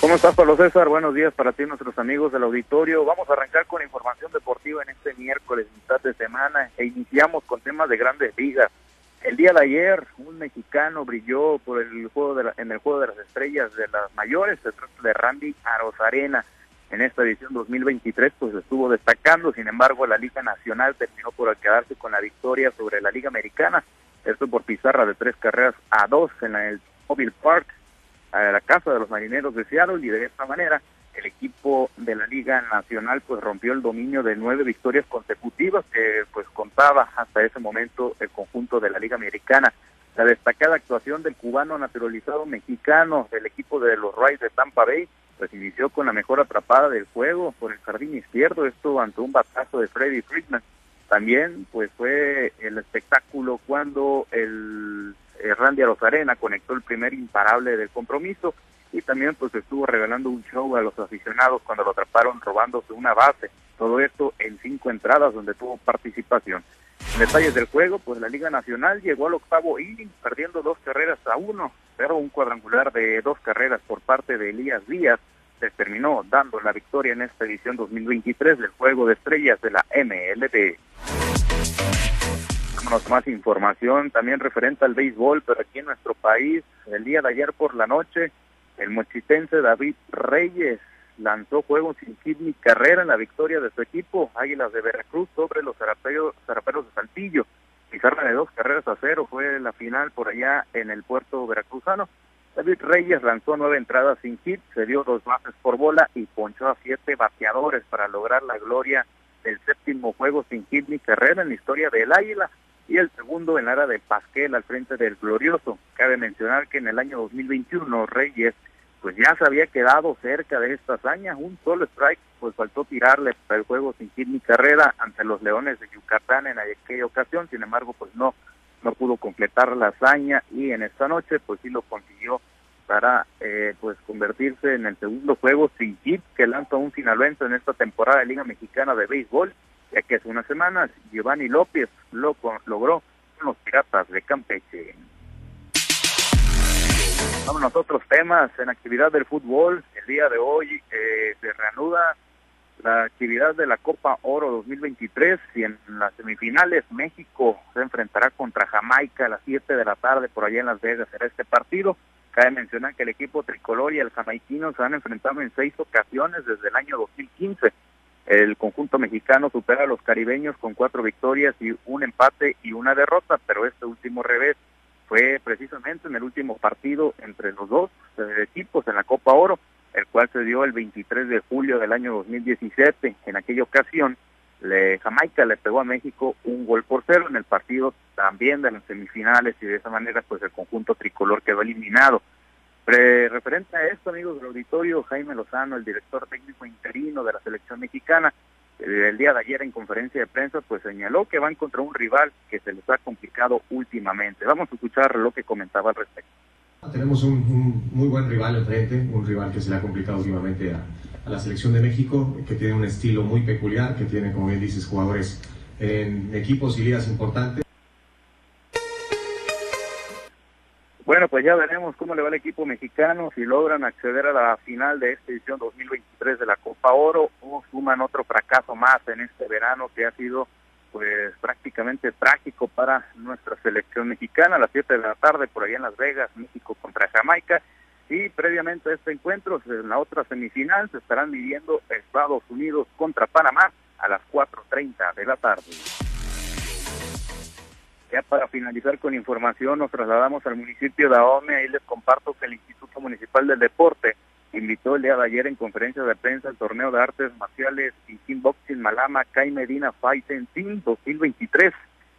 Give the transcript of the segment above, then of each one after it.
¿Cómo estás, Pablo César? Buenos días para ti, nuestros amigos del auditorio. Vamos a arrancar con información deportiva en este miércoles, mitad de semana, e iniciamos con temas de grandes ligas. El día de ayer, un mexicano brilló por el juego de en el juego de las estrellas de las mayores, se trata de Randy Arozarena. En esta edición 2023, pues estuvo destacando, sin embargo, la Liga Nacional terminó por quedarse con la victoria sobre la Liga Americana, esto por pizarra de tres carreras a dos en el Mobile Park a la casa de los marineros de Seattle y de esta manera el equipo de la Liga Nacional pues rompió el dominio de nueve victorias consecutivas que pues contaba hasta ese momento el conjunto de la Liga Americana. La destacada actuación del cubano naturalizado mexicano del equipo de los Rays de Tampa Bay pues inició con la mejor atrapada del juego por el jardín izquierdo, esto ante un batazo de Freddy Friedman. También pues fue el espectáculo cuando el Randy Arozarena conectó el primer imparable del compromiso y también pues estuvo regalando un show a los aficionados cuando lo atraparon robándose una base. Todo esto en cinco entradas donde tuvo participación. En detalles del juego, pues la Liga Nacional llegó al octavo inning perdiendo dos carreras a uno, pero un cuadrangular de dos carreras por parte de Elías Díaz les terminó dando la victoria en esta edición 2023 del Juego de Estrellas de la MLB más información también referente al béisbol, pero aquí en nuestro país, el día de ayer por la noche, el mochitense David Reyes lanzó juego sin hit ni carrera en la victoria de su equipo, Águilas de Veracruz, sobre los zaraperos, de Saltillo. Pizarra de dos carreras a cero fue la final por allá en el puerto veracruzano. David Reyes lanzó nueve entradas sin hit, se dio dos bases por bola y ponchó a siete bateadores para lograr la gloria del séptimo juego sin hit ni carrera en la historia del Águila y el segundo en la área de Pasquel al frente del Glorioso. Cabe mencionar que en el año 2021 Reyes pues ya se había quedado cerca de esta hazaña, un solo strike, pues faltó tirarle para el juego sin hit ni carrera ante los Leones de Yucatán en aquella ocasión, sin embargo pues no no pudo completar la hazaña y en esta noche pues sí lo consiguió para eh, pues convertirse en el segundo juego sin hit que lanza un sinaloense en esta temporada de Liga Mexicana de Béisbol ya que hace unas semanas Giovanni López lo logró con los Piratas de Campeche. Vamos a otros temas. En actividad del fútbol, el día de hoy eh, se reanuda la actividad de la Copa Oro 2023 y en las semifinales México se enfrentará contra Jamaica a las 7 de la tarde por allá en Las Vegas. Será este partido. Cabe mencionar que el equipo tricolor y el jamaiquino se han enfrentado en seis ocasiones desde el año 2015 el conjunto mexicano supera a los caribeños con cuatro victorias y un empate y una derrota, pero este último revés fue precisamente en el último partido entre los dos eh, equipos en la Copa Oro, el cual se dio el 23 de julio del año 2017. En aquella ocasión, le, Jamaica le pegó a México un gol por cero en el partido también de las semifinales y de esa manera pues el conjunto tricolor quedó eliminado referente a esto, amigos del auditorio, Jaime Lozano, el director técnico interino de la selección mexicana, el día de ayer en conferencia de prensa, pues señaló que van contra un rival que se les ha complicado últimamente. Vamos a escuchar lo que comentaba al respecto. Tenemos un, muy buen rival enfrente, un rival que se le ha complicado últimamente a, la selección de México, que tiene un estilo muy peculiar, que tiene, como bien dices, jugadores en equipos y ligas importantes. Bueno, pues ya veremos cómo le va el equipo mexicano, si logran acceder a la final de esta edición 2023 de la Copa Oro o suman otro fracaso más en este verano que ha sido pues prácticamente trágico para nuestra selección mexicana a las 7 de la tarde por allá en Las Vegas, México contra Jamaica y previamente a este encuentro en la otra semifinal se estarán midiendo Estados Unidos contra Panamá a las 4.30 de la tarde. Ya para finalizar con información, nos trasladamos al municipio de Ahome. Ahí les comparto que el Instituto Municipal del Deporte invitó el día de ayer en conferencia de prensa el torneo de artes marciales y kickboxing Malama Kai Medina Fighting Team 2023,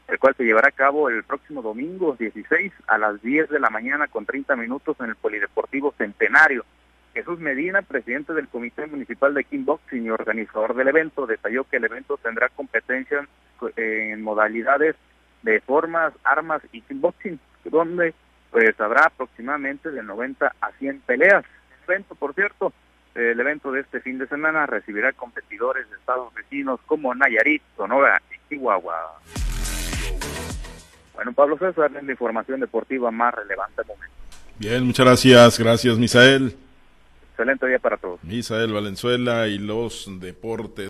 el cual se llevará a cabo el próximo domingo 16 a las 10 de la mañana con 30 minutos en el Polideportivo Centenario. Jesús Medina, presidente del Comité Municipal de Kickboxing y organizador del evento, detalló que el evento tendrá competencias en modalidades de formas, armas y kickboxing, donde pues habrá aproximadamente de 90 a 100 peleas. El evento, por cierto, el evento de este fin de semana recibirá competidores de estados vecinos como Nayarit, Sonora y Chihuahua. Bueno, Pablo César, la información deportiva más relevante al momento. Bien, muchas gracias, gracias Misael. Excelente día para todos. Misael Valenzuela y los deportes.